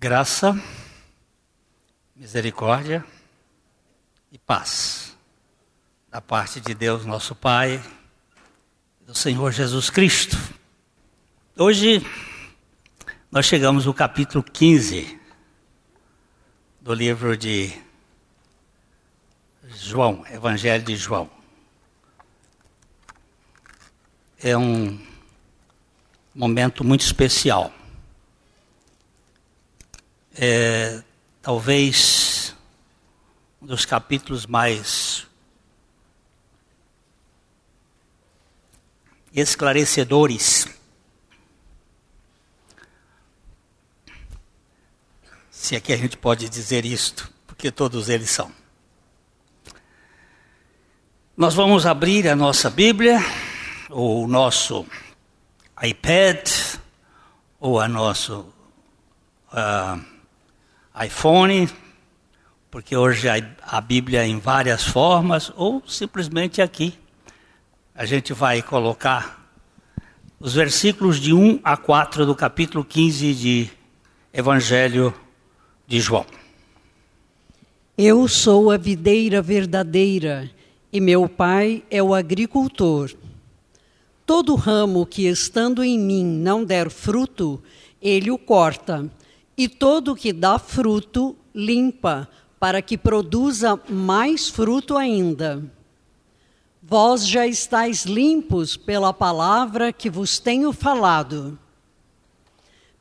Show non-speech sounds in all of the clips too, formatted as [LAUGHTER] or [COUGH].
Graça, misericórdia e paz da parte de Deus, nosso Pai, do Senhor Jesus Cristo. Hoje nós chegamos no capítulo 15 do livro de João, Evangelho de João. É um momento muito especial é talvez um dos capítulos mais esclarecedores. Se é que a gente pode dizer isto, porque todos eles são. Nós vamos abrir a nossa Bíblia, ou o nosso iPad, ou a nosso uh, iPhone, porque hoje a Bíblia é em várias formas, ou simplesmente aqui. A gente vai colocar os versículos de 1 a 4 do capítulo 15 de Evangelho de João. Eu sou a videira verdadeira e meu pai é o agricultor. Todo ramo que estando em mim não der fruto, ele o corta e todo que dá fruto, limpa, para que produza mais fruto ainda. Vós já estáis limpos pela palavra que vos tenho falado.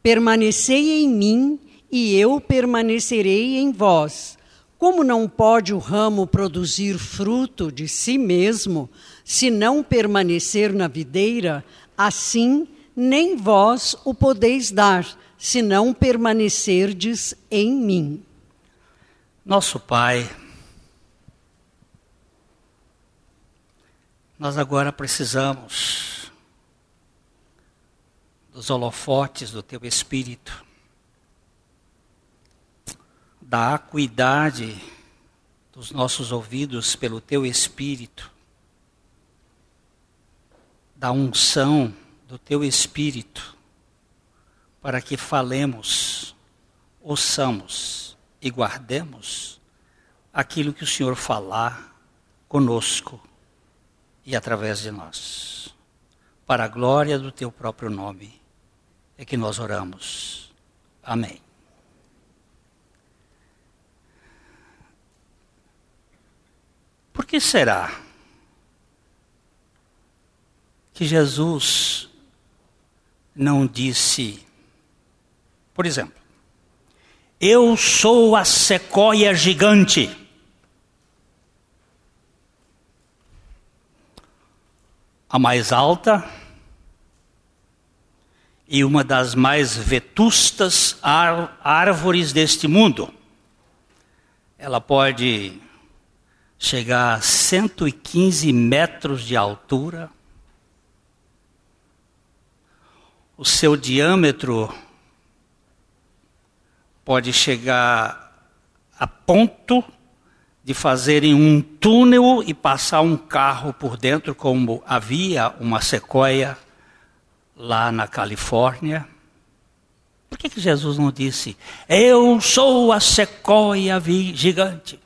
Permanecei em mim e eu permanecerei em vós. Como não pode o ramo produzir fruto de si mesmo, se não permanecer na videira, assim nem vós o podeis dar se não permanecerdes em mim. Nosso Pai, nós agora precisamos dos holofotes do Teu Espírito, da acuidade dos nossos ouvidos pelo Teu Espírito, da unção do Teu Espírito para que falemos, ouçamos e guardemos aquilo que o Senhor falar conosco e através de nós. Para a glória do teu próprio nome é que nós oramos. Amém. Por que será que Jesus não disse por exemplo, eu sou a sequoia gigante. A mais alta e uma das mais vetustas árvores deste mundo. Ela pode chegar a 115 metros de altura. O seu diâmetro pode chegar a ponto de fazerem um túnel e passar um carro por dentro, como havia uma sequoia lá na Califórnia. Por que, que Jesus não disse, eu sou a sequoia gigante?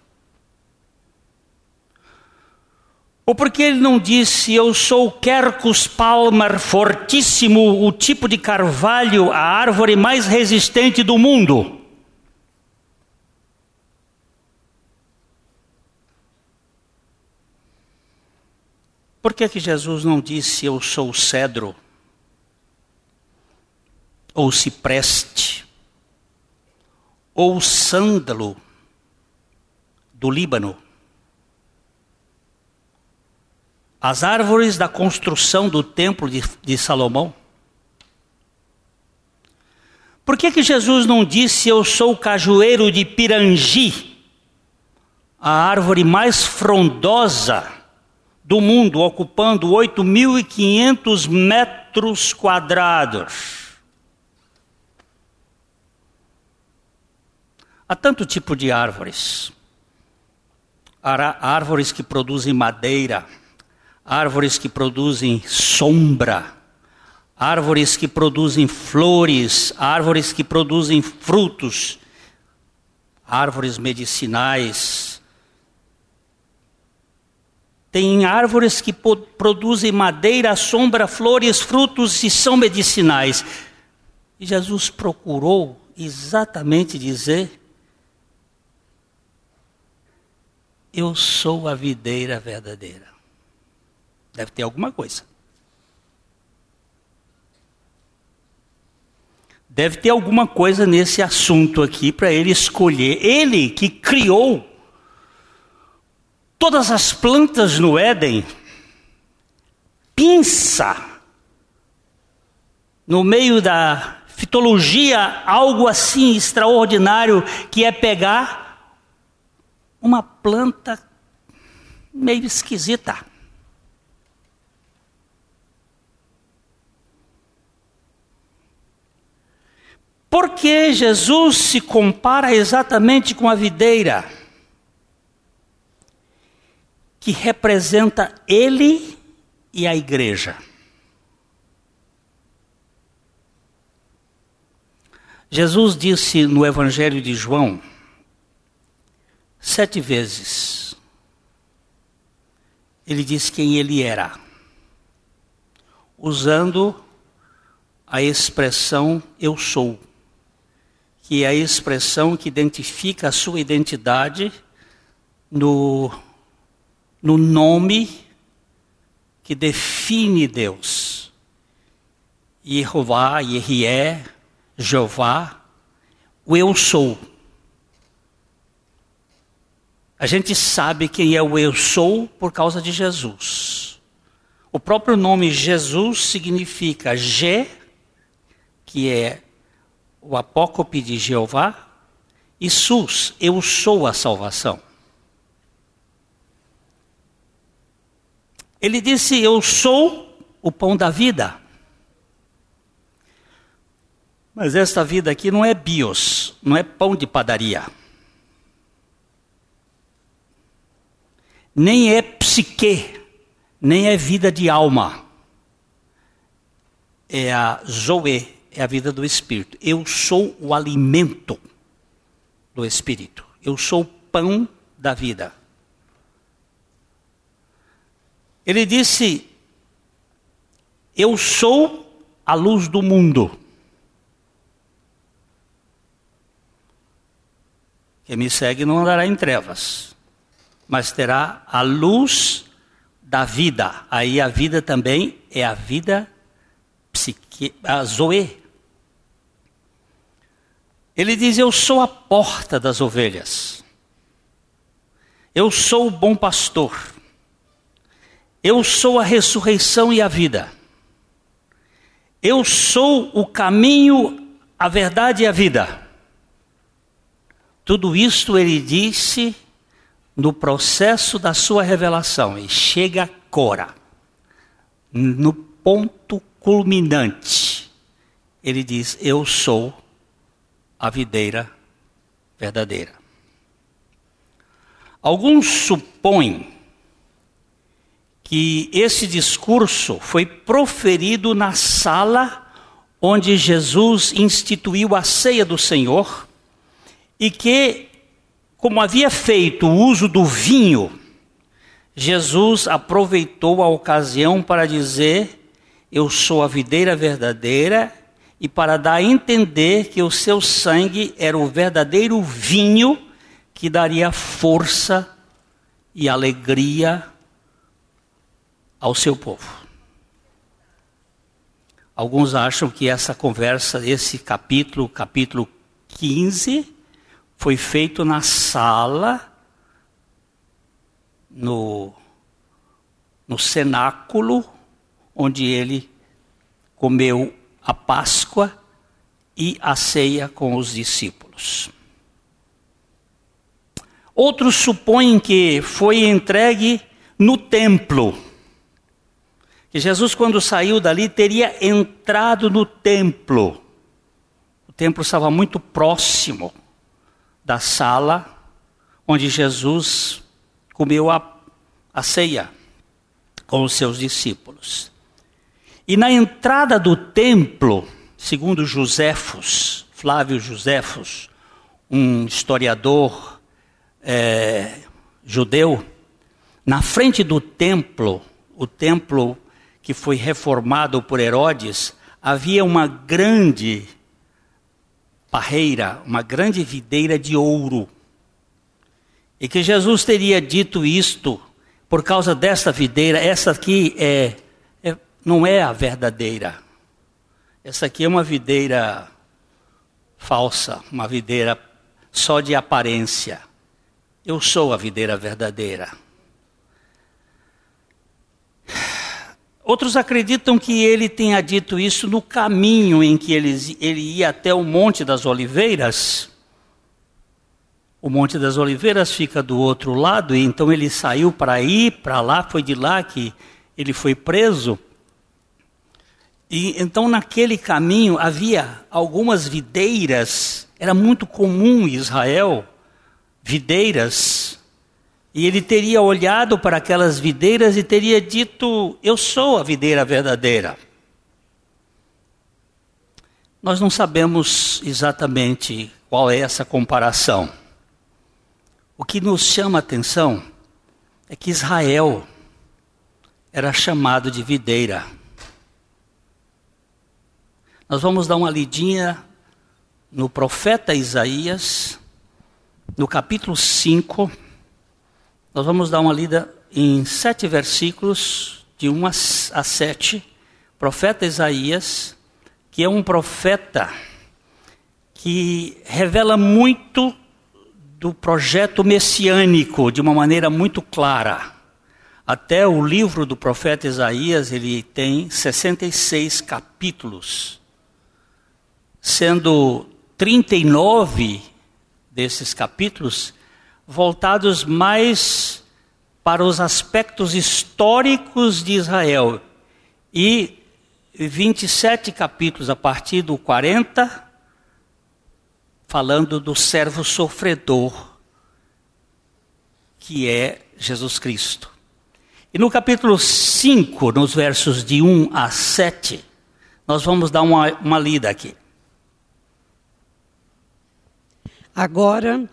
Ou porque ele não disse, eu sou o Quercus palmar fortíssimo, o tipo de carvalho, a árvore mais resistente do mundo? Por que, que Jesus não disse eu sou o cedro? Ou cipreste? Ou sândalo do Líbano? As árvores da construção do templo de, de Salomão? Por que, que Jesus não disse eu sou o cajueiro de Pirangi, a árvore mais frondosa do mundo, ocupando 8.500 metros quadrados. Há tanto tipo de árvores. Há árvores que produzem madeira, árvores que produzem sombra, árvores que produzem flores, árvores que produzem frutos, árvores medicinais. Tem árvores que produzem madeira, sombra, flores, frutos e são medicinais. E Jesus procurou exatamente dizer: Eu sou a videira verdadeira. Deve ter alguma coisa. Deve ter alguma coisa nesse assunto aqui para ele escolher. Ele que criou todas as plantas no Éden, pinça no meio da fitologia algo assim extraordinário que é pegar uma planta meio esquisita. Porque Jesus se compara exatamente com a videira, que representa ele e a igreja. Jesus disse no Evangelho de João, sete vezes, ele disse quem ele era, usando a expressão eu sou, que é a expressão que identifica a sua identidade no, no nome que define Deus. Jeová, Yehie, Jeová, o eu sou. A gente sabe quem é o eu sou por causa de Jesus. O próprio nome Jesus significa G, que é o apócope de Jeová, e Sus, eu sou a salvação. Ele disse: Eu sou o pão da vida. Mas esta vida aqui não é bios, não é pão de padaria. Nem é psique, nem é vida de alma. É a Zoe, é a vida do Espírito. Eu sou o alimento do Espírito. Eu sou o pão da vida. Ele disse: Eu sou a luz do mundo. Quem me segue não andará em trevas, mas terá a luz da vida. Aí a vida também é a vida psique, a Zoe. Ele diz: Eu sou a porta das ovelhas. Eu sou o bom pastor. Eu sou a ressurreição e a vida. Eu sou o caminho, a verdade e a vida. Tudo isto ele disse no processo da sua revelação e chega agora, no ponto culminante. Ele diz: Eu sou a videira verdadeira. Alguns supõem que esse discurso foi proferido na sala onde Jesus instituiu a ceia do Senhor e que, como havia feito o uso do vinho, Jesus aproveitou a ocasião para dizer: Eu sou a videira verdadeira, e para dar a entender que o seu sangue era o verdadeiro vinho que daria força e alegria ao seu povo. Alguns acham que essa conversa, esse capítulo, capítulo 15, foi feito na sala, no, no cenáculo, onde ele comeu a Páscoa e a ceia com os discípulos. Outros supõem que foi entregue no templo. Que Jesus, quando saiu dali, teria entrado no templo. O templo estava muito próximo da sala onde Jesus comeu a, a ceia com os seus discípulos. E na entrada do templo, segundo Josefos, Flávio Josefos, um historiador é, judeu, na frente do templo, o templo que foi reformado por Herodes, havia uma grande parreira, uma grande videira de ouro. E que Jesus teria dito isto por causa desta videira, essa aqui é, é, não é a verdadeira. Essa aqui é uma videira falsa, uma videira só de aparência. Eu sou a videira verdadeira. Outros acreditam que ele tenha dito isso no caminho em que ele, ele ia até o Monte das Oliveiras o Monte das Oliveiras fica do outro lado, e então ele saiu para ir para lá, foi de lá que ele foi preso. E então naquele caminho havia algumas videiras, era muito comum em Israel, videiras. E ele teria olhado para aquelas videiras e teria dito: Eu sou a videira verdadeira. Nós não sabemos exatamente qual é essa comparação. O que nos chama a atenção é que Israel era chamado de videira. Nós vamos dar uma lidinha no profeta Isaías, no capítulo 5. Nós vamos dar uma lida em sete versículos, de 1 a 7. Profeta Isaías, que é um profeta que revela muito do projeto messiânico de uma maneira muito clara. Até o livro do profeta Isaías, ele tem 66 capítulos, sendo 39 desses capítulos voltados mais para os aspectos históricos de Israel e 27 capítulos a partir do 40 falando do servo sofredor, que é Jesus Cristo. E no capítulo 5, nos versos de 1 a 7, nós vamos dar uma, uma lida aqui. Agora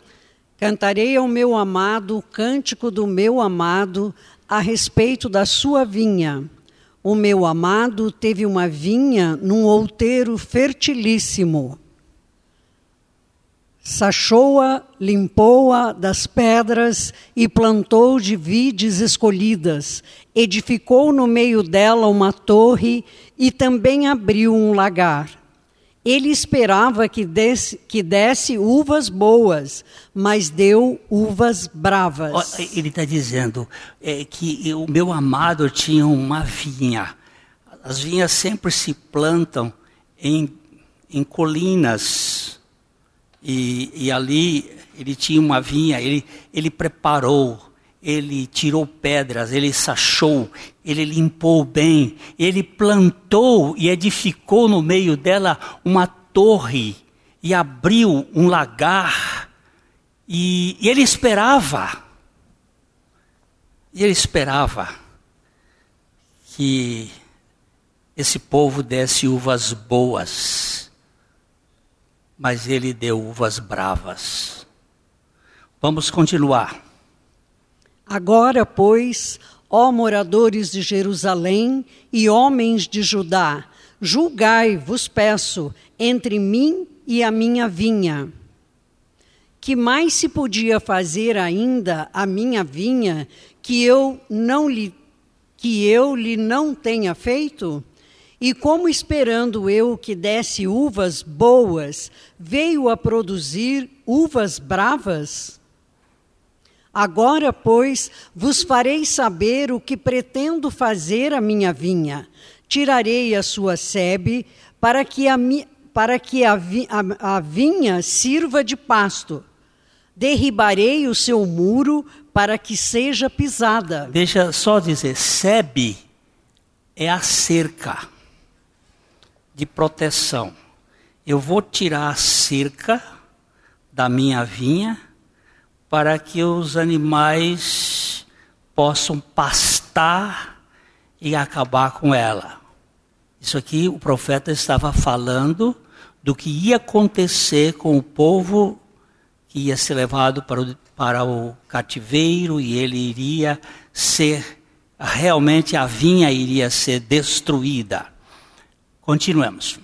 cantarei ao meu amado o cântico do meu amado a respeito da sua vinha. O meu amado teve uma vinha num outeiro fertilíssimo Sachou-a, limpou-a das pedras e plantou de vides escolhidas. Edificou no meio dela uma torre e também abriu um lagar. Ele esperava que desse, que desse uvas boas, mas deu uvas bravas. Ele está dizendo é, que o meu amado tinha uma vinha. As vinhas sempre se plantam em, em colinas e, e ali ele tinha uma vinha, ele, ele preparou, ele tirou pedras, ele sachou, ele limpou bem, ele plantou e edificou no meio dela uma torre e abriu um lagar. E, e ele esperava, e ele esperava que esse povo desse uvas boas mas ele deu uvas bravas. Vamos continuar. Agora, pois, ó moradores de Jerusalém e homens de Judá, julgai, vos peço, entre mim e a minha vinha. Que mais se podia fazer ainda a minha vinha que eu não lhe que eu lhe não tenha feito? E como esperando eu que desse uvas boas, veio a produzir uvas bravas? Agora, pois, vos farei saber o que pretendo fazer à minha vinha. Tirarei a sua sebe, para que a, para que a, a, a vinha sirva de pasto. Derribarei o seu muro, para que seja pisada. Deixa só dizer, sebe é a cerca de proteção. Eu vou tirar a cerca da minha vinha para que os animais possam pastar e acabar com ela. Isso aqui o profeta estava falando do que ia acontecer com o povo que ia ser levado para o, para o cativeiro e ele iria ser, realmente a vinha iria ser destruída. Continuemos.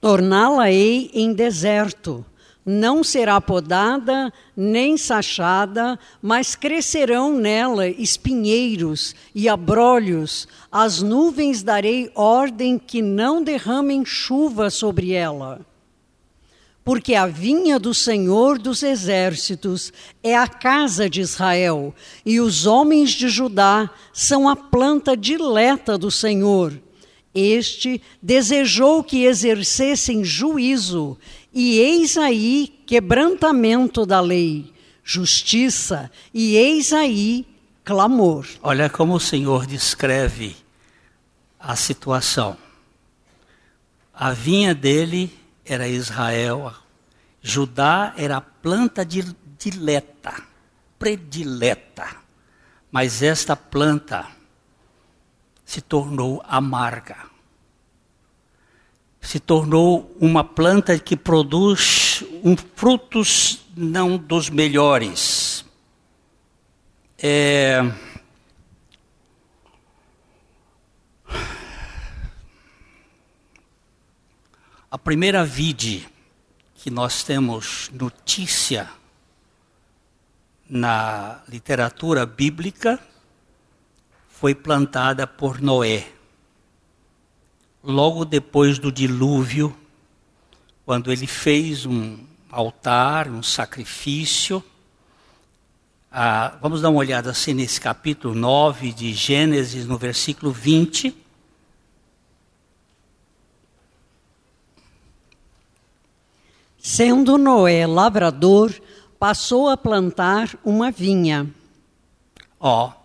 Torná-la-ei em deserto, não será podada nem sachada, mas crescerão nela espinheiros e abrolhos. As nuvens darei ordem que não derramem chuva sobre ela. Porque a vinha do Senhor dos exércitos é a casa de Israel, e os homens de Judá são a planta dileta do Senhor. Este desejou que exercessem juízo e eis aí quebrantamento da lei, justiça, e eis aí clamor. Olha como o Senhor descreve a situação. A vinha dele era Israel, Judá era a planta dileta, predileta, mas esta planta se tornou amarga se tornou uma planta que produz um, frutos não dos melhores. É... A primeira vide que nós temos notícia na literatura bíblica foi plantada por Noé logo depois do dilúvio, quando ele fez um altar, um sacrifício. Ah, vamos dar uma olhada assim nesse capítulo 9 de Gênesis, no versículo 20. Sendo Noé lavrador, passou a plantar uma vinha. Ó,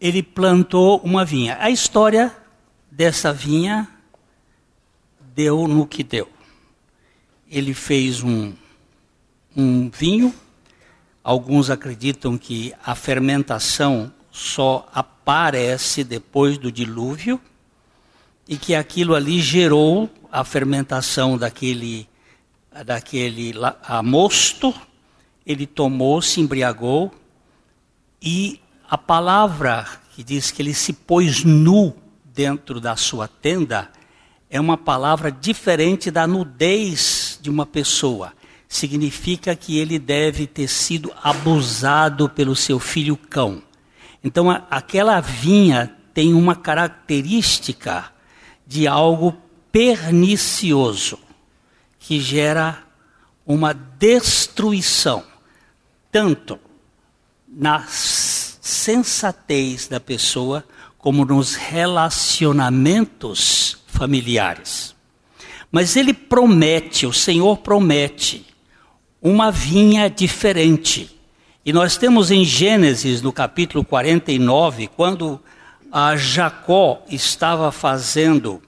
ele plantou uma vinha. A história dessa vinha deu no que deu. Ele fez um, um vinho. Alguns acreditam que a fermentação só aparece depois do dilúvio e que aquilo ali gerou a fermentação daquele daquele a mosto. Ele tomou, se embriagou e a palavra que diz que ele se pôs nu dentro da sua tenda é uma palavra diferente da nudez de uma pessoa. Significa que ele deve ter sido abusado pelo seu filho cão. Então, a, aquela vinha tem uma característica de algo pernicioso, que gera uma destruição, tanto na sensatez da pessoa, como nos relacionamentos familiares. Mas ele promete, o Senhor promete, uma vinha diferente. E nós temos em Gênesis, no capítulo 49, quando a Jacó estava fazendo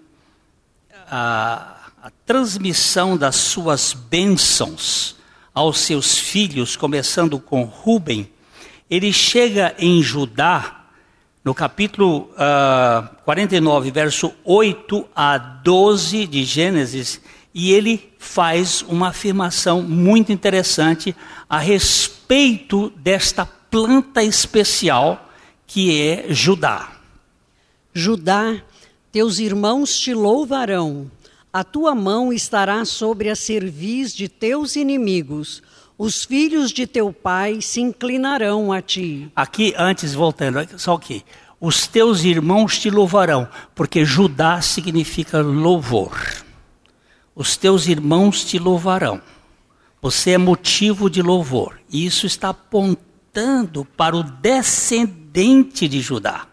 a, a transmissão das suas bênçãos aos seus filhos, começando com Ruben, ele chega em Judá no capítulo uh, ah, 49, verso 8 a 12 de Gênesis, e ele faz uma afirmação muito interessante a respeito desta planta especial que é Judá. Judá, teus irmãos te louvarão, a tua mão estará sobre a cerviz de teus inimigos os filhos de teu pai se inclinarão a ti. Aqui, antes, voltando, só que os teus irmãos te louvarão, porque Judá significa louvor. Os teus irmãos te louvarão. Você é motivo de louvor. E isso está apontando para o descendente de Judá.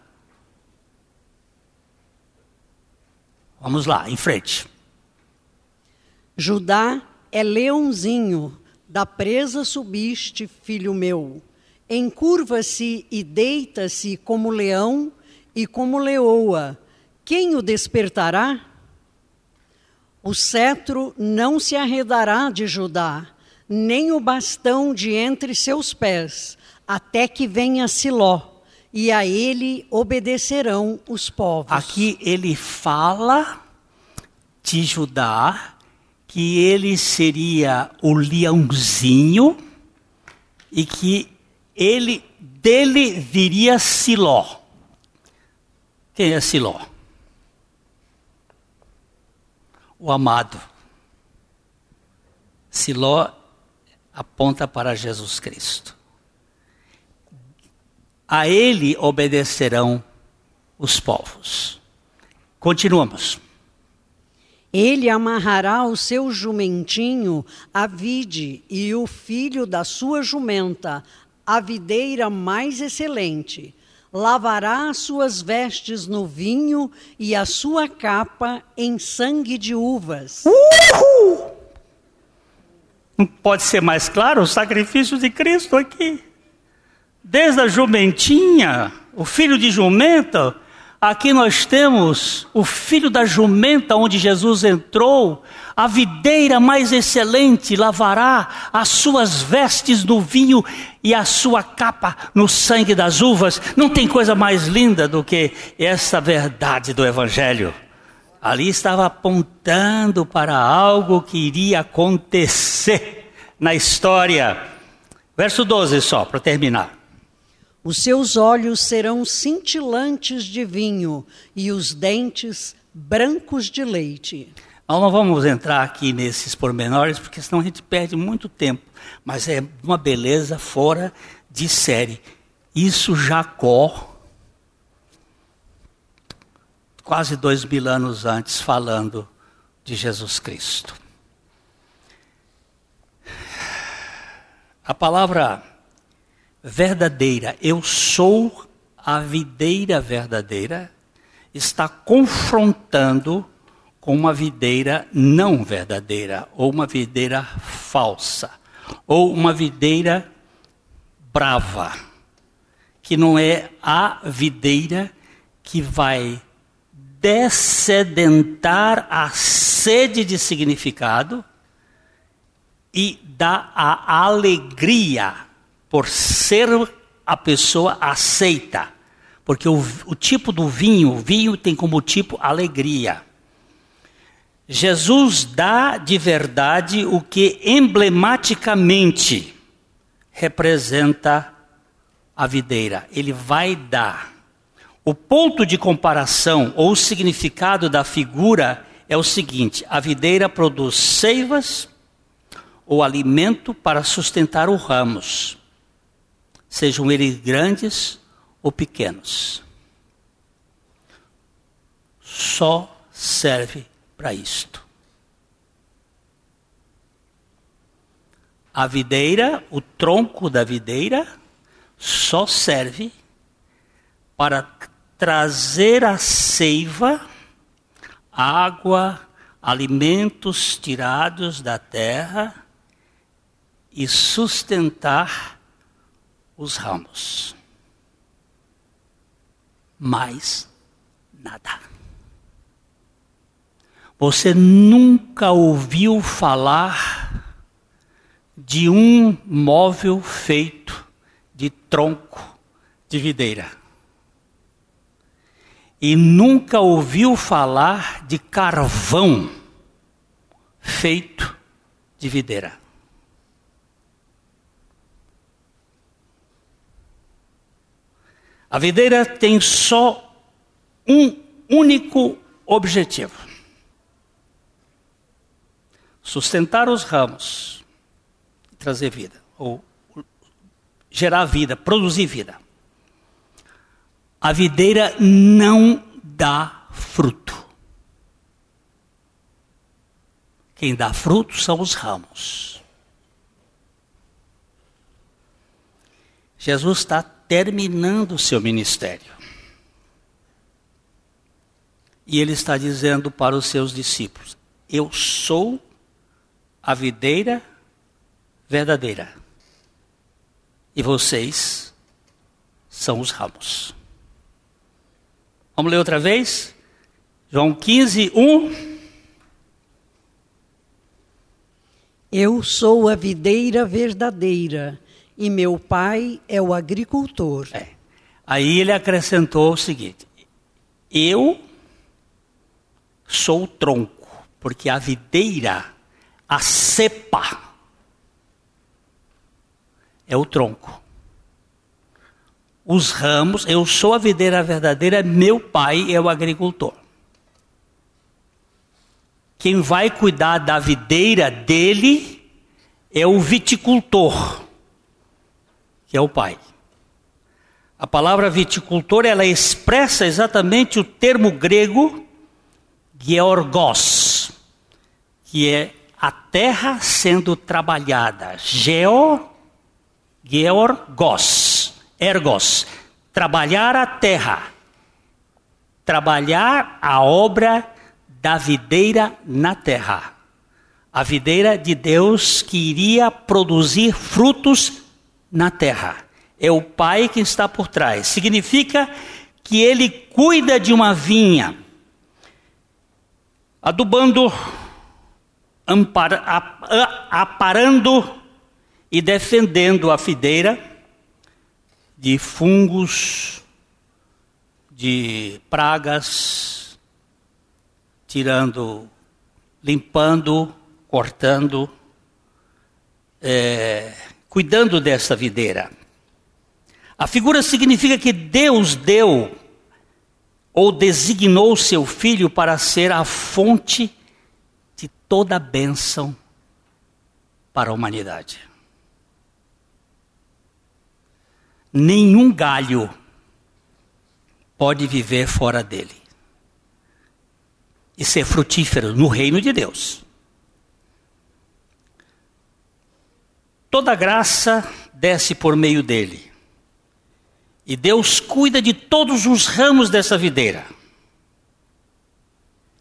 Vamos lá, em frente. Judá é leãozinho da presa subiste, filho meu. Encurva-se e deita-se como leão e como leoa. Quem o despertará? O cetro não se arredará de Judá, nem o bastão de entre seus pés, até que venha Siló, e a ele obedecerão os povos. Aqui ele fala de Judá que ele seria o leãozinho e que ele dele viria Siló. Quem é Siló? O amado. Siló aponta para Jesus Cristo. A ele obedecerão os povos. Continuamos. Ele amarrará o seu jumentinho à vide e o filho da sua jumenta, a videira mais excelente. Lavará as suas vestes no vinho e a sua capa em sangue de uvas. Uhul! Não pode ser mais claro o sacrifício de Cristo aqui. Desde a jumentinha, o filho de jumenta, aqui nós temos o filho da jumenta onde Jesus entrou, a videira mais excelente lavará as suas vestes no vinho e a sua capa no sangue das uvas. Não tem coisa mais linda do que essa verdade do Evangelho. Ali estava apontando para algo que iria acontecer na história. Verso 12 só, para terminar. Os seus olhos serão cintilantes de vinho e os dentes brancos de leite. Nós não vamos entrar aqui nesses pormenores, porque senão a gente perde muito tempo. Mas é uma beleza fora de série. Isso Jacó, quase dois mil anos antes, falando de Jesus Cristo. A palavra verdadeira, eu sou a videira verdadeira, está confrontando com uma videira não verdadeira, ou uma videira falsa, ou uma videira brava, que não é a videira que vai descedentar a sede de significado e dar a alegria por ser a pessoa aceita. Porque o, o tipo do vinho, o vinho tem como tipo alegria. Jesus dá de verdade o que emblematicamente representa a videira. Ele vai dar. O ponto de comparação ou o significado da figura é o seguinte: a videira produz seivas ou alimento para sustentar os ramos sejam eles grandes ou pequenos. Só serve para isto. A videira, o tronco da videira, só serve para trazer a seiva, água, alimentos tirados da terra e sustentar os ramos. Mais nada. Você nunca ouviu falar de um móvel feito de tronco de videira. E nunca ouviu falar de carvão feito de videira. A videira tem só um único objetivo: sustentar os ramos trazer vida, ou gerar vida, produzir vida. A videira não dá fruto. Quem dá fruto são os ramos. Jesus está terminando o seu ministério. E ele está dizendo para os seus discípulos: Eu sou a videira verdadeira. E vocês são os ramos. Vamos ler outra vez? João 15, 1. Eu sou a videira verdadeira e meu pai é o agricultor. É. Aí ele acrescentou o seguinte: Eu sou o tronco, porque a videira, a cepa, é o tronco. Os ramos, eu sou a videira verdadeira, meu pai é o agricultor. Quem vai cuidar da videira dele é o viticultor, que é o pai. A palavra viticultor, ela expressa exatamente o termo grego georgos, que é a terra sendo trabalhada. Geo, georgos, ergos, trabalhar a terra, trabalhar a obra da videira na terra. A videira de Deus que iria produzir frutos na terra. É o Pai que está por trás. Significa que ele cuida de uma vinha, adubando, aparando e defendendo a videira de fungos, de pragas, tirando, limpando, cortando, é, cuidando dessa videira. A figura significa que Deus deu ou designou seu filho para ser a fonte de toda a bênção para a humanidade. Nenhum galho pode viver fora dele e ser frutífero no reino de Deus. Toda graça desce por meio dele. E Deus cuida de todos os ramos dessa videira.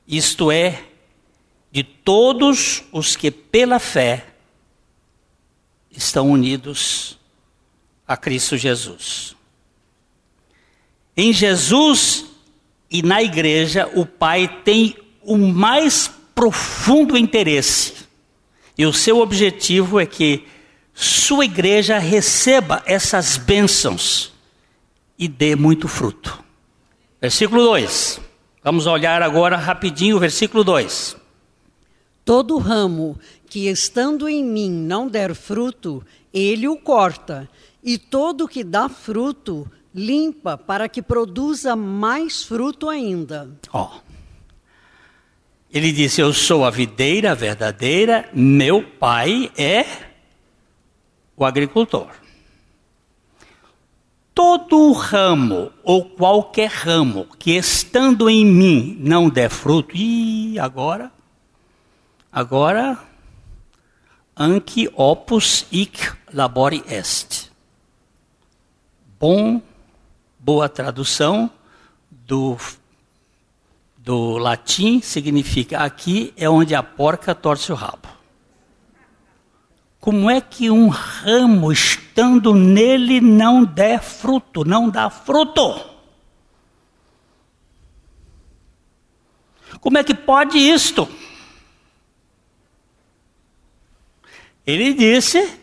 Isto é, de todos os que pela fé estão unidos a Cristo Jesus. Em Jesus e na igreja, o Pai tem o mais profundo interesse. E o seu objetivo é que sua igreja receba essas bênçãos e dê muito fruto. Versículo 2. Vamos olhar agora rapidinho o versículo 2. Todo ramo que estando em mim não der fruto, ele o corta, e todo que dá fruto, limpa para que produza mais fruto ainda. Ó. Oh. Ele disse: Eu sou a videira verdadeira, meu pai é o agricultor. Todo ramo ou qualquer ramo que estando em mim não der fruto, e agora, agora, anque opus hic labori est. Bom, boa tradução do do latim significa aqui é onde a porca torce o rabo. Como é que um ramo estando nele não der fruto, não dá fruto? Como é que pode isto? Ele disse: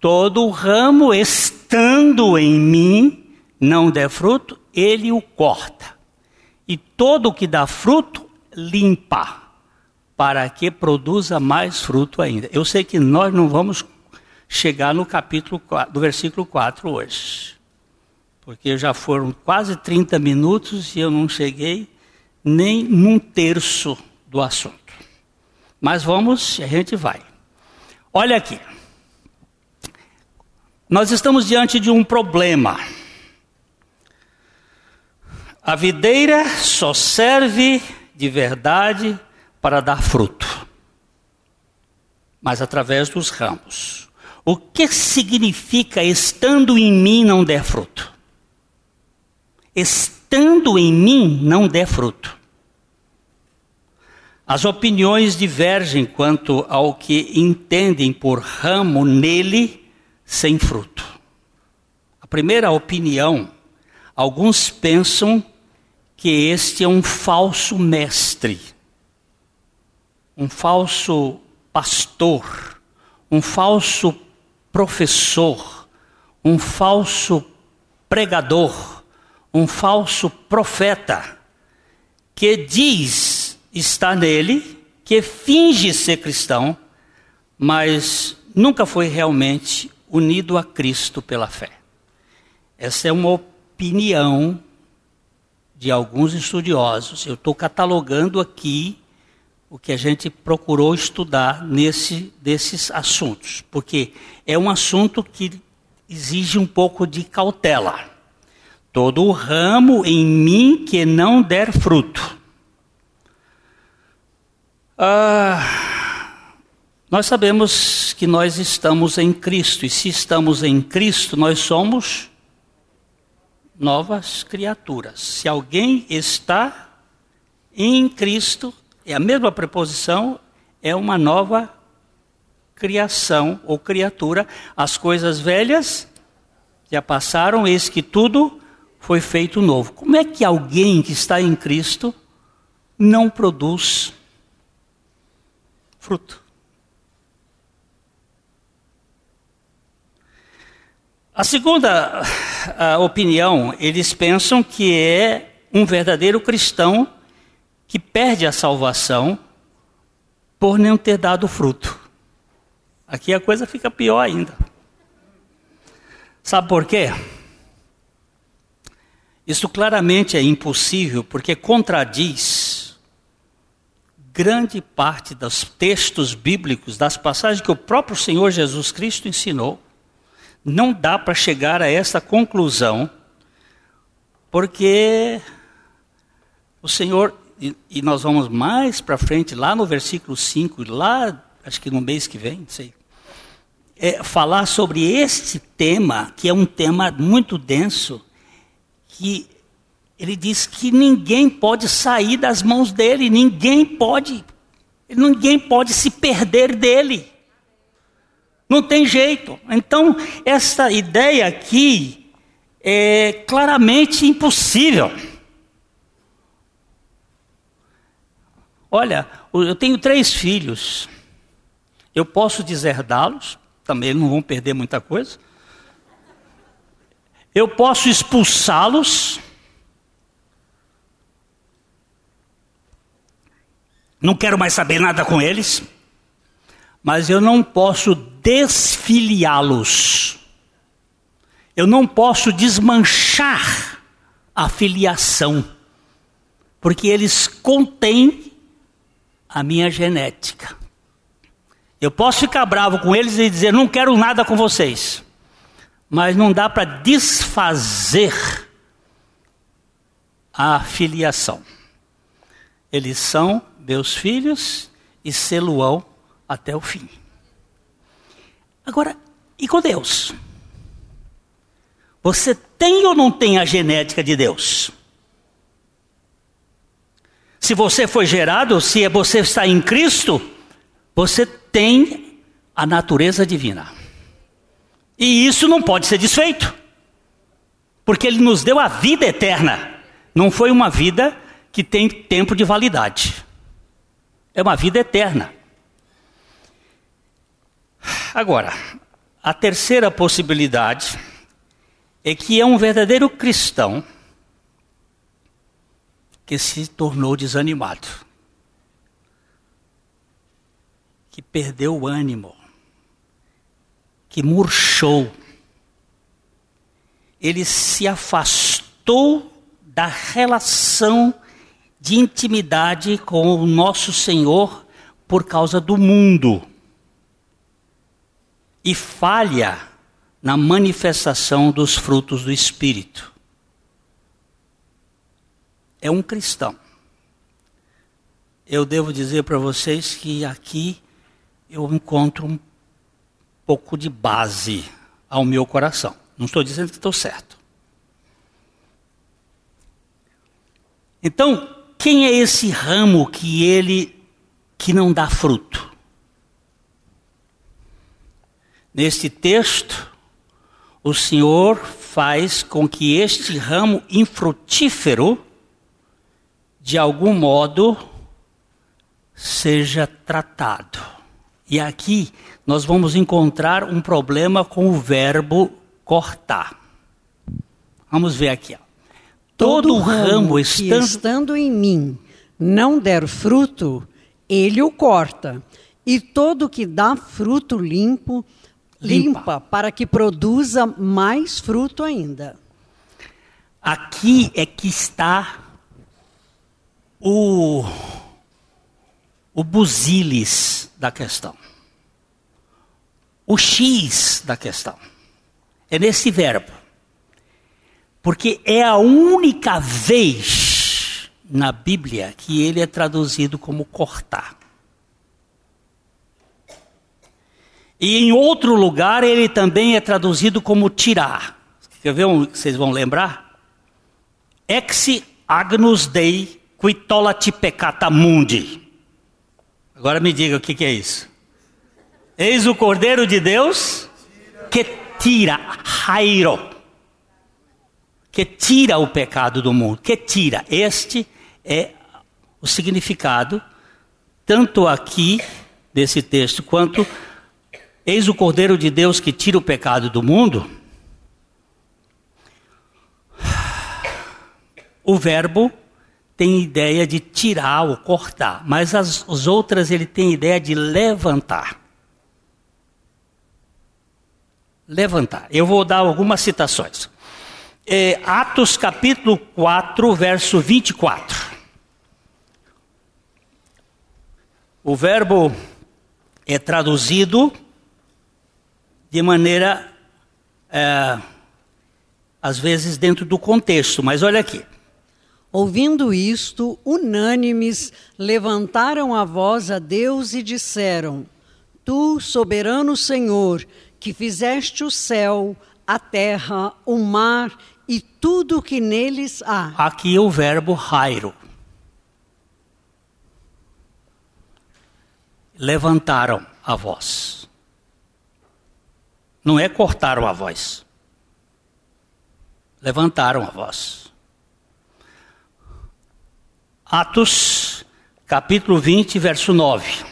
todo ramo estando em mim não der fruto, ele o corta e todo o que dá fruto, limpa, para que produza mais fruto ainda. Eu sei que nós não vamos chegar no capítulo 4, do versículo 4 hoje, porque já foram quase 30 minutos e eu não cheguei nem num terço do assunto. Mas vamos, a gente vai. Olha aqui. Nós estamos diante de um problema. A videira só serve de verdade para dar fruto, mas através dos ramos. O que significa estando em mim não der fruto? Estando em mim não der fruto. As opiniões divergem quanto ao que entendem por ramo nele sem fruto. A primeira opinião, alguns pensam que este é um falso mestre, um falso pastor, um falso professor, um falso pregador, um falso profeta que diz estar nele, que finge ser cristão, mas nunca foi realmente unido a Cristo pela fé. Essa é uma opinião de alguns estudiosos. Eu estou catalogando aqui o que a gente procurou estudar nesse, desses assuntos, porque é um assunto que exige um pouco de cautela. Todo o ramo em mim que não der fruto. Ah, nós sabemos que nós estamos em Cristo, e se estamos em Cristo, nós somos novas criaturas. Se alguém está em Cristo, é a mesma preposição, é uma nova criação ou criatura. As coisas velhas já passaram, eis que tudo foi feito novo. Como é que alguém que está em Cristo não produz fruto? A segunda a opinião, eles pensam que é um verdadeiro cristão que perde a salvação por não ter dado fruto. Aqui a coisa fica pior ainda. Sabe por quê? Isso claramente é impossível porque contradiz grande parte dos textos bíblicos, das passagens que o próprio Senhor Jesus Cristo ensinou. Não dá para chegar a essa conclusão, porque o Senhor e, e nós vamos mais para frente, lá no versículo 5, lá, acho que no mês que vem, não sei, é, falar sobre este tema, que é um tema muito denso, que ele diz que ninguém pode sair das mãos dele, ninguém pode, ninguém pode se perder dele. Não tem jeito. Então, essa ideia aqui é claramente impossível. Olha, eu tenho três filhos. Eu posso deserdá-los, também não vão perder muita coisa. Eu posso expulsá-los. Não quero mais saber nada com eles. Mas eu não posso desfiliá-los. Eu não posso desmanchar a filiação. Porque eles contêm a minha genética. Eu posso ficar bravo com eles e dizer, não quero nada com vocês. Mas não dá para desfazer a filiação. Eles são meus filhos e seluão até o fim. Agora, e com Deus? Você tem ou não tem a genética de Deus? Se você foi gerado, se você está em Cristo, você tem a natureza divina. E isso não pode ser desfeito. Porque Ele nos deu a vida eterna. Não foi uma vida que tem tempo de validade. É uma vida eterna. Agora, a terceira possibilidade é que é um verdadeiro cristão que se tornou desanimado, que perdeu o ânimo, que murchou. Ele se afastou da relação de intimidade com o nosso Senhor por causa do mundo e falha na manifestação dos frutos do Espírito é um cristão. Eu devo dizer para vocês que aqui eu encontro um pouco de base ao meu coração. Não estou dizendo que estou certo. Então, quem é esse ramo que ele que não dá fruto? Neste texto, o Senhor faz com que este ramo infrutífero de algum modo, seja tratado. E aqui nós vamos encontrar um problema com o verbo cortar. Vamos ver aqui. Ó. Todo ramo que estando, estando em mim não der fruto, ele o corta. E todo que dá fruto limpo, Limpa. limpa, para que produza mais fruto ainda. aqui é que está o, o da questão. O X da questão. É nesse verbo. Porque é a única vez na Bíblia que ele é traduzido como cortar. E em outro lugar ele também é traduzido como tirar. Quer ver vocês vão lembrar? Ex agnus dei quitolati peccata mundi. Agora me diga o que, que é isso. Eis o Cordeiro de Deus que tira, Jairo, que tira o pecado do mundo, que tira. Este é o significado, tanto aqui desse texto, quanto eis o Cordeiro de Deus que tira o pecado do mundo. O verbo tem ideia de tirar ou cortar, mas as, as outras ele tem ideia de levantar. Levantar. Eu vou dar algumas citações. É, Atos capítulo 4, verso 24. O verbo é traduzido de maneira, é, às vezes, dentro do contexto, mas olha aqui. Ouvindo isto, unânimes levantaram a voz a Deus e disseram: Tu, soberano Senhor, que fizeste o céu, a terra, o mar e tudo o que neles há. Aqui é o verbo rairo. Levantaram a voz. Não é cortaram a voz. Levantaram a voz. Atos, capítulo 20, verso 9.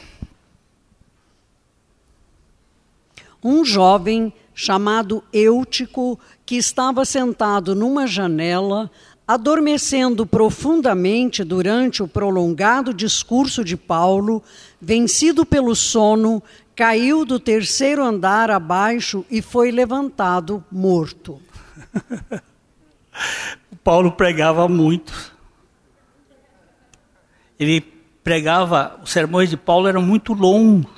Um jovem chamado Eutico, que estava sentado numa janela, adormecendo profundamente durante o prolongado discurso de Paulo, vencido pelo sono, caiu do terceiro andar abaixo e foi levantado morto. [LAUGHS] Paulo pregava muito. Ele pregava, os sermões de Paulo eram muito longos.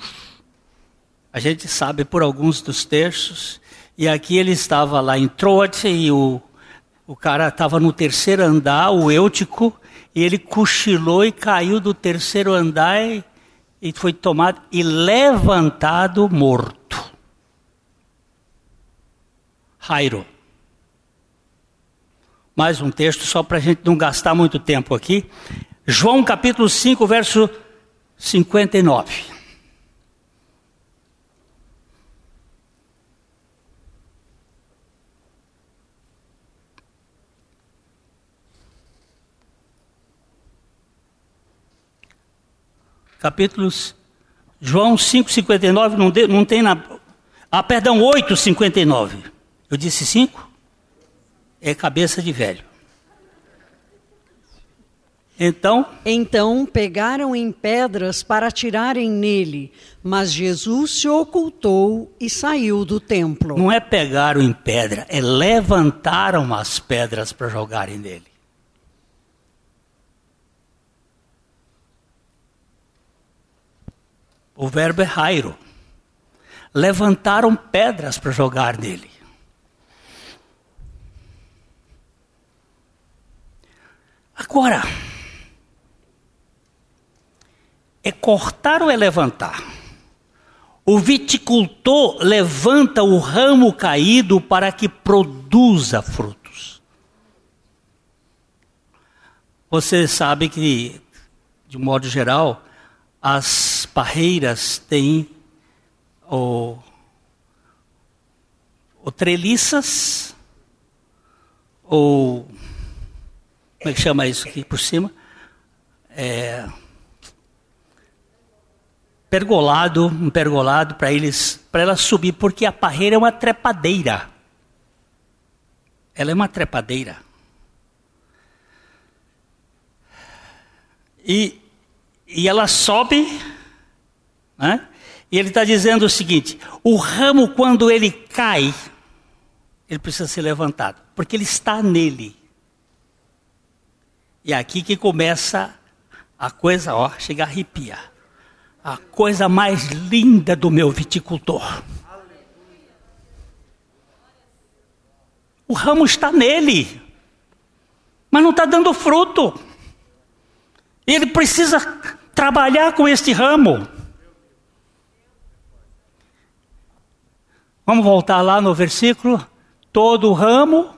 A gente sabe por alguns dos textos. E aqui ele estava lá em Troade e o, o cara estava no terceiro andar, o Eutico, e ele cochilou e caiu do terceiro andar e, e foi tomado e levantado morto. Jairo. Mais um texto, só para a gente não gastar muito tempo aqui. João capítulo 5, verso 59. Capítulos João 5,59 não, de, não tem na. Ah, perdão, 8,59. Eu disse 5? É cabeça de velho. Então, Então pegaram em pedras para atirarem nele, mas Jesus se ocultou e saiu do templo. não é pegaram em pedra, é levantaram as pedras para jogarem nele. O verbo é rairo. Levantaram pedras para jogar nele. Agora, é cortar ou é levantar? O viticultor levanta o ramo caído para que produza frutos. Você sabe que, de modo geral, as parreiras têm o treliças, ou como é que chama isso aqui por cima? É, pergolado, um pergolado para eles, para ela subir, porque a parreira é uma trepadeira. Ela é uma trepadeira. E, e ela sobe, né? e ele está dizendo o seguinte: o ramo, quando ele cai, ele precisa ser levantado, porque ele está nele. E é aqui que começa a coisa, ó, chega a arrepiar. A coisa mais linda do meu viticultor. O ramo está nele, mas não está dando fruto. Ele precisa trabalhar com este ramo. Vamos voltar lá no versículo. Todo ramo.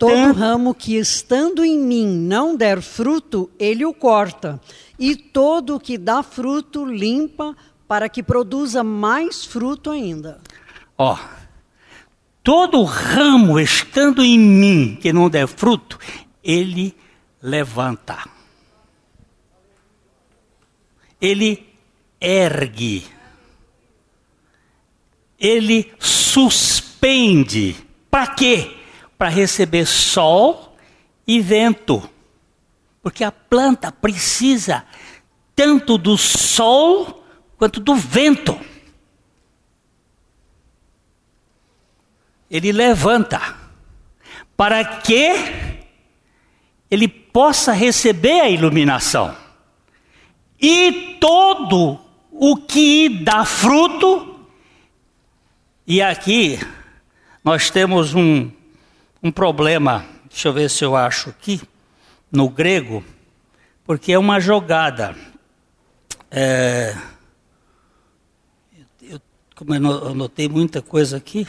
Todo ramo que estando em mim não der fruto, ele o corta. E todo o que dá fruto, limpa, para que produza mais fruto ainda. Ó, todo ramo estando em mim que não der fruto, ele levanta. Ele ergue. Ele suspende. Para quê? Para receber sol e vento. Porque a planta precisa tanto do sol quanto do vento. Ele levanta para que ele possa receber a iluminação. E todo o que dá fruto, e aqui nós temos um, um problema, deixa eu ver se eu acho aqui, no grego, porque é uma jogada. É, eu, como eu anotei muita coisa aqui,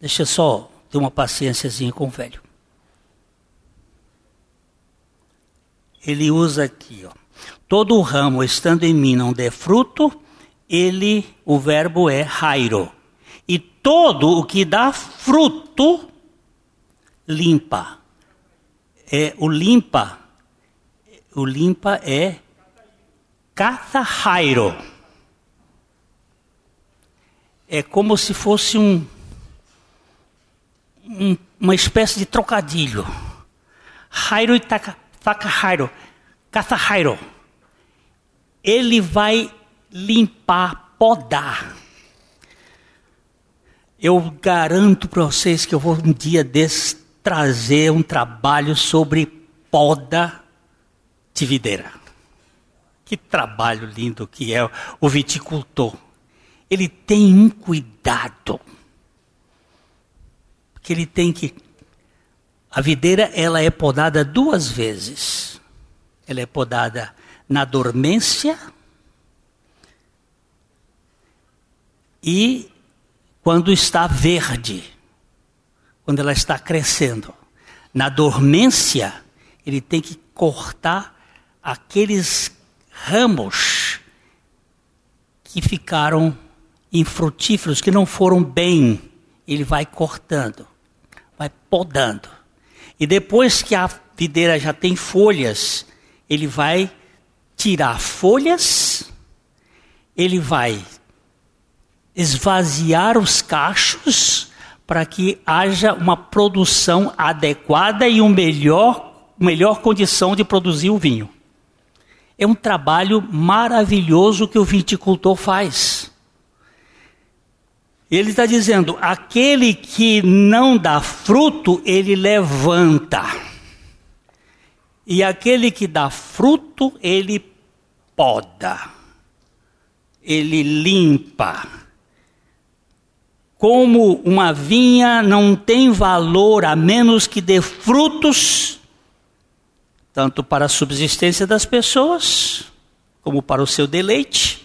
deixa eu só ter uma paciênciazinha com o velho. Ele usa aqui, ó. Todo ramo estando em mim não der fruto, ele, o verbo é rairo. Todo o que dá fruto, limpa. É, o limpa, o limpa é cathairo. É como se fosse um um, uma espécie de trocadilho. Hairo e Takahairo. Kathahairo. Ele vai limpar, podar. Eu garanto para vocês que eu vou um dia desses trazer um trabalho sobre poda de videira. Que trabalho lindo que é o viticultor. Ele tem um cuidado que ele tem que. A videira ela é podada duas vezes. Ela é podada na dormência e quando está verde, quando ela está crescendo. Na dormência, ele tem que cortar aqueles ramos que ficaram infrutíferos, que não foram bem, ele vai cortando vai podando. E depois que a videira já tem folhas, ele vai tirar folhas, ele vai esvaziar os cachos para que haja uma produção adequada e uma melhor, melhor condição de produzir o vinho. É um trabalho maravilhoso que o viticultor faz. Ele está dizendo: aquele que não dá fruto, ele levanta. E aquele que dá fruto, ele poda. Ele limpa. Como uma vinha não tem valor a menos que dê frutos, tanto para a subsistência das pessoas, como para o seu deleite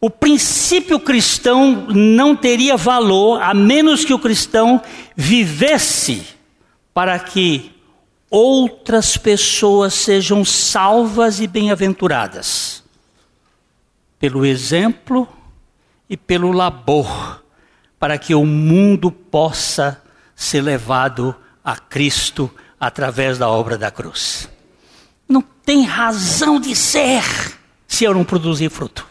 o princípio cristão não teria valor a menos que o cristão vivesse para que outras pessoas sejam salvas e bem-aventuradas. Pelo exemplo e pelo labor, para que o mundo possa ser levado a Cristo através da obra da cruz. Não tem razão de ser se eu não produzir fruto.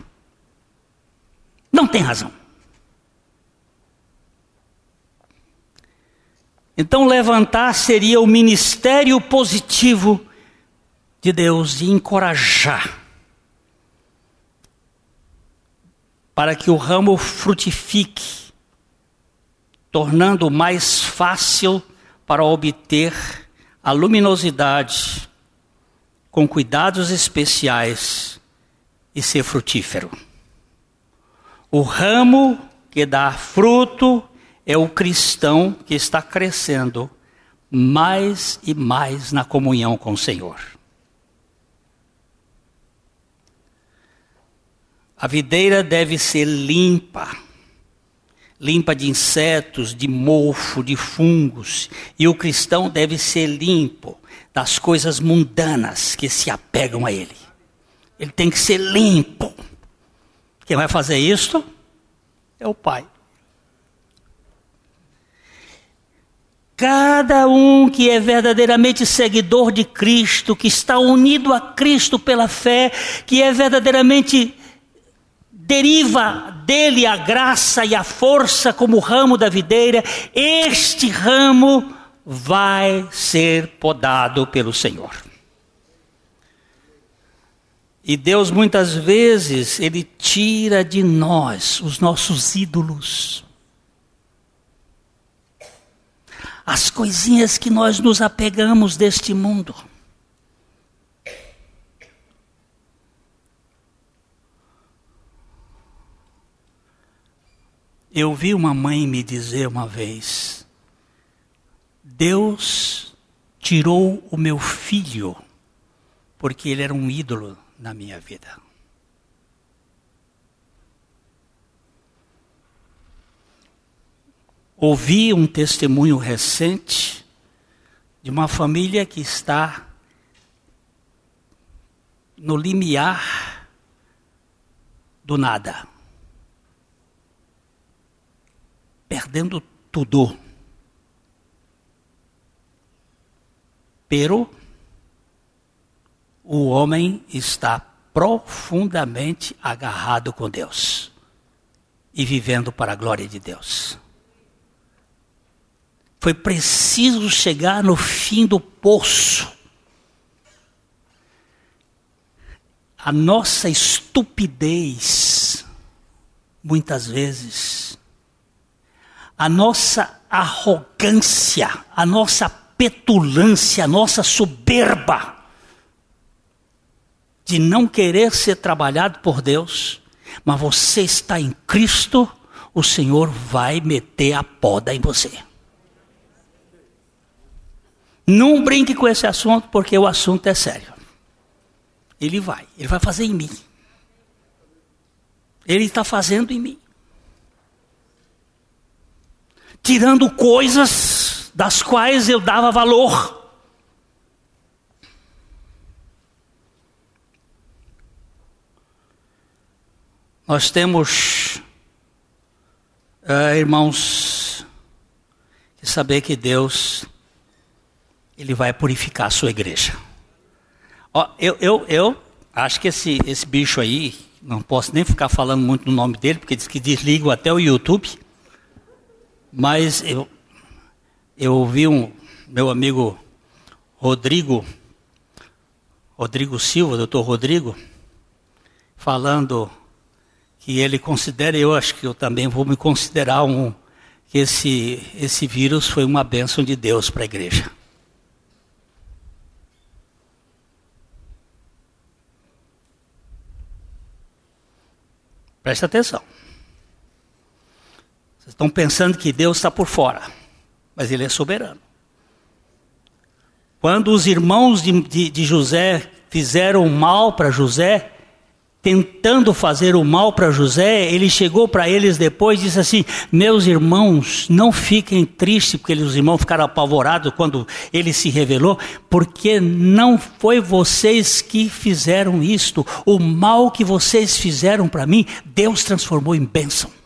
Não tem razão. Então, levantar seria o ministério positivo de Deus, de encorajar, para que o ramo frutifique, tornando mais fácil para obter a luminosidade com cuidados especiais e ser frutífero. O ramo que dá fruto é o cristão que está crescendo mais e mais na comunhão com o Senhor. A videira deve ser limpa, limpa de insetos, de mofo, de fungos, e o cristão deve ser limpo das coisas mundanas que se apegam a ele. Ele tem que ser limpo. Quem vai fazer isto é o Pai. Cada um que é verdadeiramente seguidor de Cristo, que está unido a Cristo pela fé, que é verdadeiramente deriva dele a graça e a força como ramo da videira, este ramo vai ser podado pelo Senhor. E Deus muitas vezes ele tira de nós os nossos ídolos. As coisinhas que nós nos apegamos deste mundo. Eu vi uma mãe me dizer uma vez: Deus tirou o meu filho porque ele era um ídolo na minha vida. Ouvi um testemunho recente de uma família que está no limiar do nada. Perdendo tudo. Pero o homem está profundamente agarrado com Deus e vivendo para a glória de Deus. Foi preciso chegar no fim do poço. A nossa estupidez, muitas vezes, a nossa arrogância, a nossa petulância, a nossa soberba de não querer ser trabalhado por Deus, mas você está em Cristo, o Senhor vai meter a poda em você. Não brinque com esse assunto, porque o assunto é sério. Ele vai, ele vai fazer em mim. Ele está fazendo em mim tirando coisas das quais eu dava valor. Nós temos, uh, irmãos, que saber que Deus, Ele vai purificar a sua igreja. Ó, eu, eu, eu acho que esse, esse bicho aí, não posso nem ficar falando muito no nome dele, porque diz que desligo até o YouTube. Mas eu, eu ouvi um meu amigo Rodrigo, Rodrigo Silva, doutor Rodrigo, falando que ele considera, eu acho que eu também vou me considerar um, que esse, esse vírus foi uma bênção de Deus para a igreja. Preste atenção. Vocês estão pensando que Deus está por fora, mas Ele é soberano. Quando os irmãos de, de, de José fizeram mal para José, tentando fazer o mal para José, ele chegou para eles depois e disse assim: Meus irmãos, não fiquem tristes, porque os irmãos ficaram apavorados quando ele se revelou, porque não foi vocês que fizeram isto, o mal que vocês fizeram para mim, Deus transformou em bênção.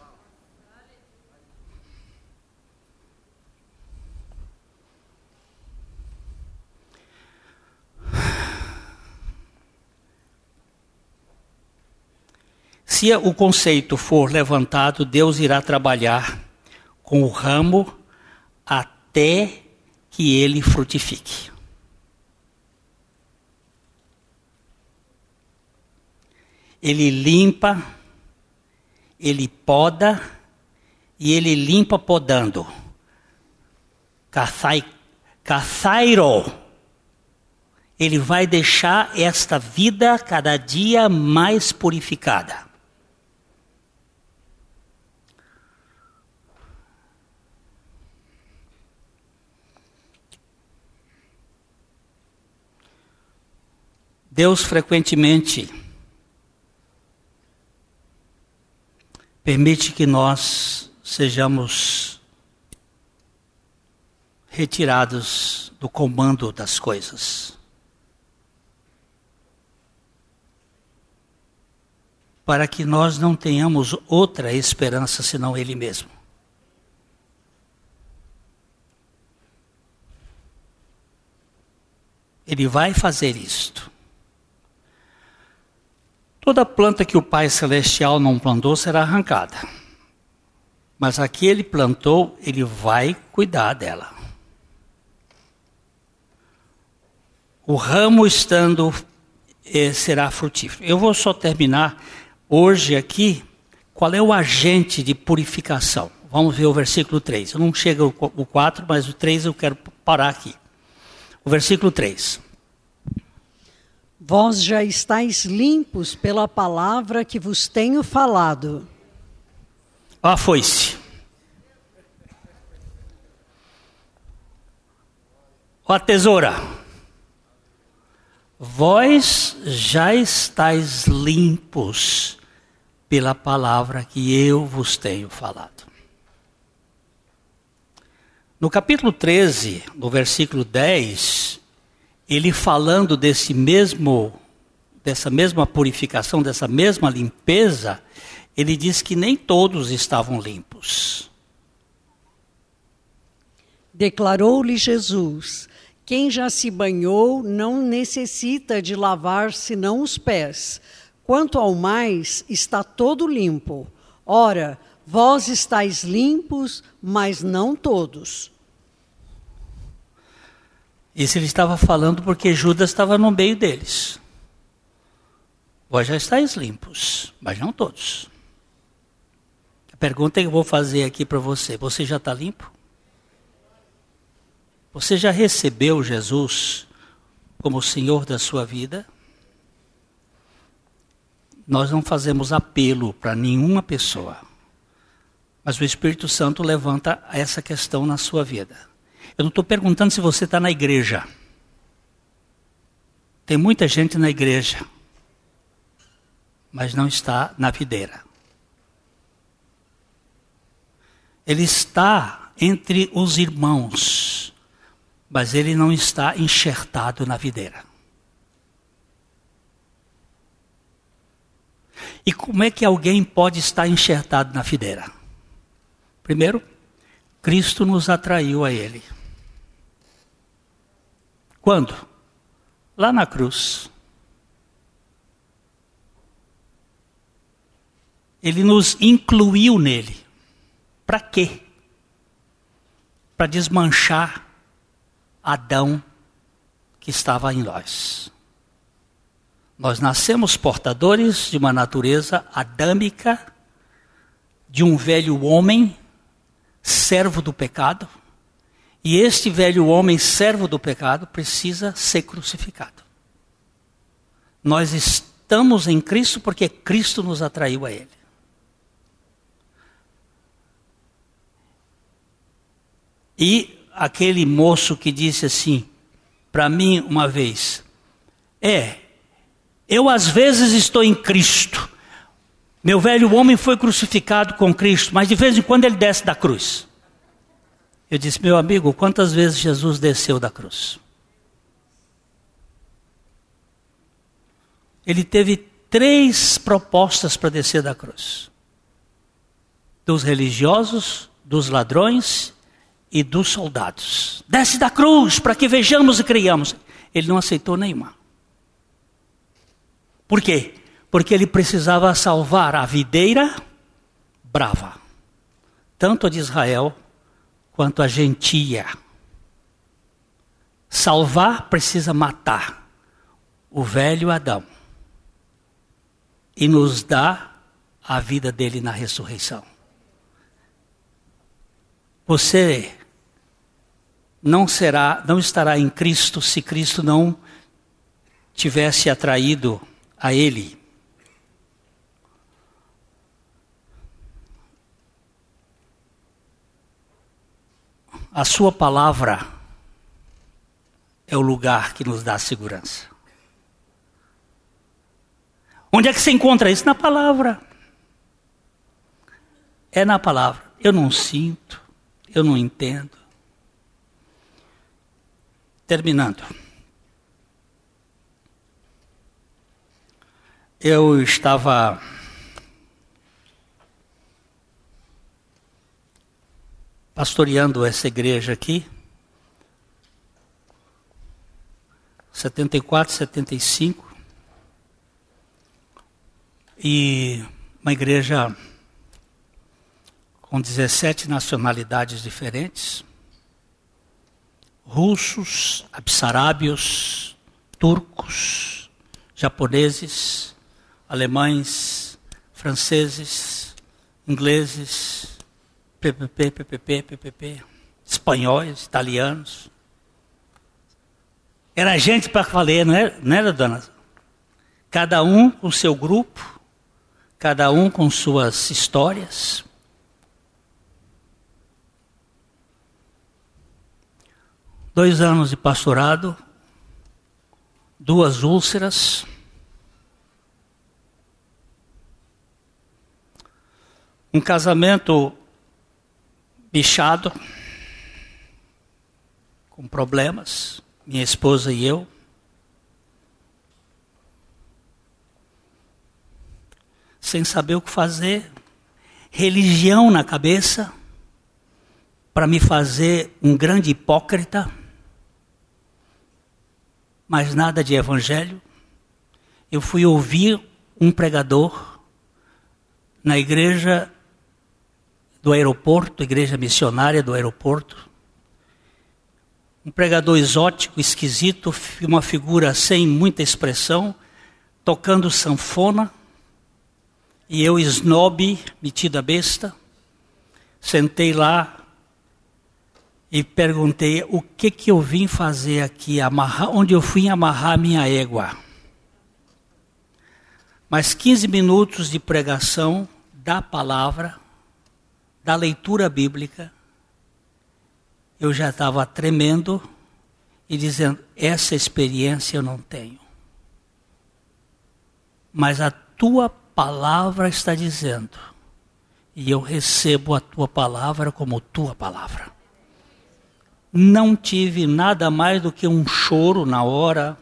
Se o conceito for levantado, Deus irá trabalhar com o ramo até que ele frutifique. Ele limpa, ele poda e ele limpa podando. Caçai. Ele vai deixar esta vida cada dia mais purificada. Deus frequentemente permite que nós sejamos retirados do comando das coisas. Para que nós não tenhamos outra esperança senão Ele mesmo. Ele vai fazer isto. Toda planta que o Pai Celestial não plantou será arrancada. Mas a que ele plantou, ele vai cuidar dela. O ramo estando eh, será frutífero. Eu vou só terminar hoje aqui qual é o agente de purificação. Vamos ver o versículo 3. Eu não chego o 4, mas o 3 eu quero parar aqui. O versículo 3. Vós já estáis limpos pela palavra que vos tenho falado. A foice. Ó tesoura. Vós já estáis limpos pela palavra que eu vos tenho falado. No capítulo 13, no versículo 10, ele falando desse mesmo dessa mesma purificação, dessa mesma limpeza, ele diz que nem todos estavam limpos. Declarou-lhe Jesus: Quem já se banhou não necessita de lavar senão os pés. Quanto ao mais, está todo limpo. Ora, vós estáis limpos, mas não todos. Isso ele estava falando porque Judas estava no meio deles. Vós já estáis limpos, mas não todos. A pergunta que eu vou fazer aqui para você: você já está limpo? Você já recebeu Jesus como Senhor da sua vida? Nós não fazemos apelo para nenhuma pessoa, mas o Espírito Santo levanta essa questão na sua vida. Eu não estou perguntando se você está na igreja. Tem muita gente na igreja, mas não está na videira. Ele está entre os irmãos, mas ele não está enxertado na videira. E como é que alguém pode estar enxertado na videira? Primeiro, Cristo nos atraiu a Ele. Quando? Lá na cruz. Ele nos incluiu nele. Para quê? Para desmanchar Adão que estava em nós. Nós nascemos portadores de uma natureza adâmica, de um velho homem, servo do pecado e este velho homem, servo do pecado, precisa ser crucificado. Nós estamos em Cristo porque Cristo nos atraiu a Ele. E aquele moço que disse assim, para mim uma vez: É, eu às vezes estou em Cristo. Meu velho homem foi crucificado com Cristo, mas de vez em quando ele desce da cruz. Eu disse, meu amigo, quantas vezes Jesus desceu da cruz? Ele teve três propostas para descer da cruz: dos religiosos, dos ladrões e dos soldados. Desce da cruz para que vejamos e criamos. Ele não aceitou nenhuma. Por quê? Porque ele precisava salvar a videira brava, tanto a de Israel quanto a gentia. Salvar precisa matar o velho Adão e nos dá a vida dele na ressurreição. Você não será, não estará em Cristo se Cristo não tivesse atraído a ele. A sua palavra é o lugar que nos dá segurança. Onde é que você encontra isso? Na palavra. É na palavra. Eu não sinto, eu não entendo. Terminando. Eu estava pastoreando essa igreja aqui, 74, 75, e uma igreja com 17 nacionalidades diferentes. Russos, absarábios, turcos, japoneses, alemães, franceses, ingleses, PPP, PPP, PPP, espanhóis, italianos. Era gente para valer, não era, não era, dona? Cada um com seu grupo, cada um com suas histórias. dois anos de pastorado, duas úlceras, um casamento bichado, com problemas, minha esposa e eu. Sem saber o que fazer, religião na cabeça, para me fazer um grande hipócrita mas nada de evangelho. Eu fui ouvir um pregador na igreja do aeroporto, igreja missionária do aeroporto. Um pregador exótico, esquisito, uma figura sem muita expressão, tocando sanfona. E eu, snob, metida besta, sentei lá e perguntei o que que eu vim fazer aqui, amarrar, onde eu fui amarrar minha égua. Mas 15 minutos de pregação da palavra, da leitura bíblica, eu já estava tremendo e dizendo: essa experiência eu não tenho. Mas a tua palavra está dizendo, e eu recebo a tua palavra como tua palavra não tive nada mais do que um choro na hora,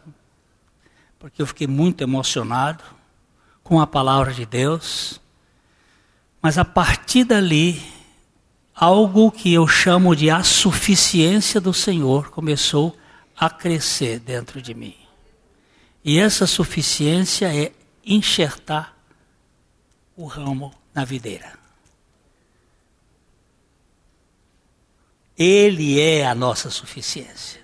porque eu fiquei muito emocionado com a palavra de Deus. Mas a partir dali, algo que eu chamo de a suficiência do Senhor começou a crescer dentro de mim. E essa suficiência é enxertar o ramo na videira. Ele é a nossa suficiência.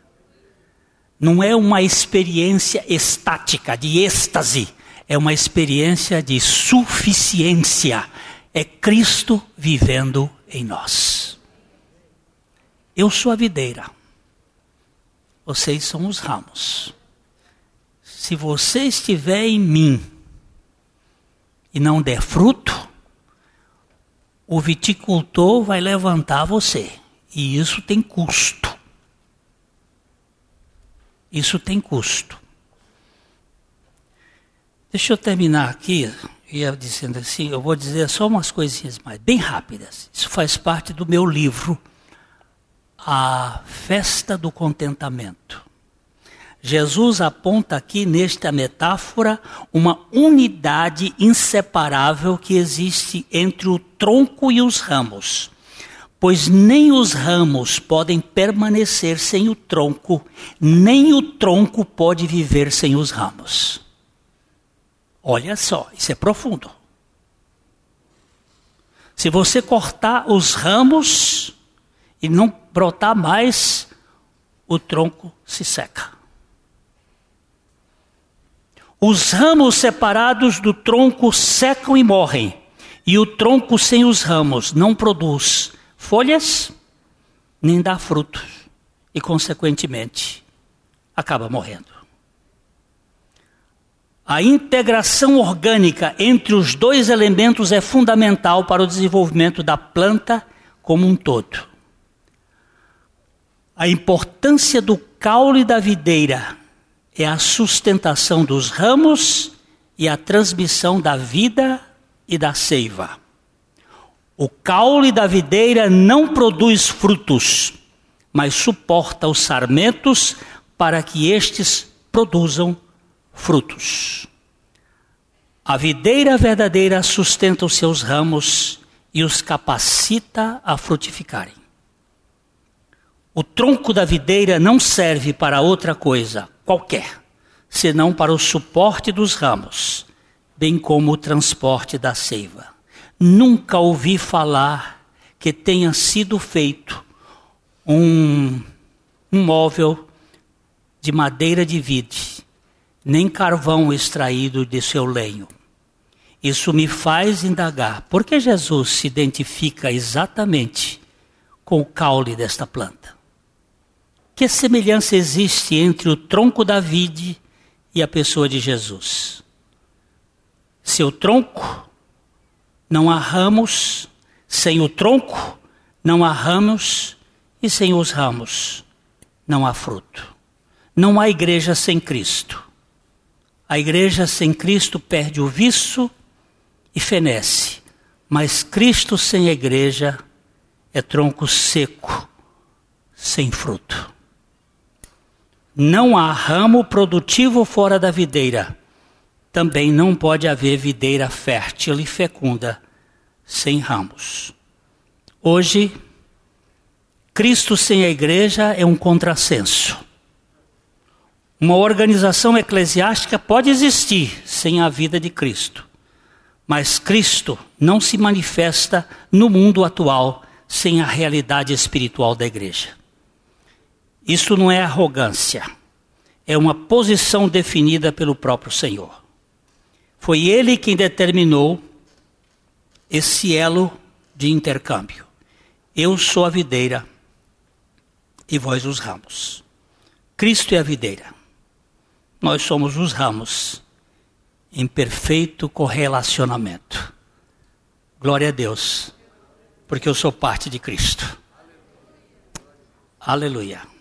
Não é uma experiência estática, de êxtase. É uma experiência de suficiência. É Cristo vivendo em nós. Eu sou a videira. Vocês são os ramos. Se você estiver em mim e não der fruto, o viticultor vai levantar você. E isso tem custo. Isso tem custo. Deixa eu terminar aqui, ia dizendo assim, eu vou dizer só umas coisinhas mais, bem rápidas. Isso faz parte do meu livro, A Festa do Contentamento. Jesus aponta aqui nesta metáfora uma unidade inseparável que existe entre o tronco e os ramos pois nem os ramos podem permanecer sem o tronco, nem o tronco pode viver sem os ramos. Olha só, isso é profundo. Se você cortar os ramos e não brotar mais, o tronco se seca. Os ramos separados do tronco secam e morrem, e o tronco sem os ramos não produz folhas nem dá frutos, e consequentemente acaba morrendo. A integração orgânica entre os dois elementos é fundamental para o desenvolvimento da planta como um todo. A importância do caule da videira é a sustentação dos ramos e a transmissão da vida e da seiva. O caule da videira não produz frutos, mas suporta os sarmentos para que estes produzam frutos. A videira verdadeira sustenta os seus ramos e os capacita a frutificarem. O tronco da videira não serve para outra coisa qualquer, senão para o suporte dos ramos, bem como o transporte da seiva. Nunca ouvi falar que tenha sido feito um, um móvel de madeira de vide nem carvão extraído de seu lenho. Isso me faz indagar por que Jesus se identifica exatamente com o caule desta planta. Que semelhança existe entre o tronco da vide e a pessoa de Jesus? Seu tronco, não há ramos, sem o tronco, não há ramos, e sem os ramos, não há fruto. Não há igreja sem Cristo. A igreja sem Cristo perde o viço e fenece, mas Cristo sem a igreja é tronco seco, sem fruto. Não há ramo produtivo fora da videira. Também não pode haver videira fértil e fecunda sem ramos. Hoje, Cristo sem a igreja é um contrassenso. Uma organização eclesiástica pode existir sem a vida de Cristo, mas Cristo não se manifesta no mundo atual sem a realidade espiritual da igreja. Isso não é arrogância, é uma posição definida pelo próprio Senhor. Foi Ele quem determinou esse elo de intercâmbio. Eu sou a videira e vós os ramos. Cristo é a videira. Nós somos os ramos em perfeito correlacionamento. Glória a Deus, porque eu sou parte de Cristo. Aleluia.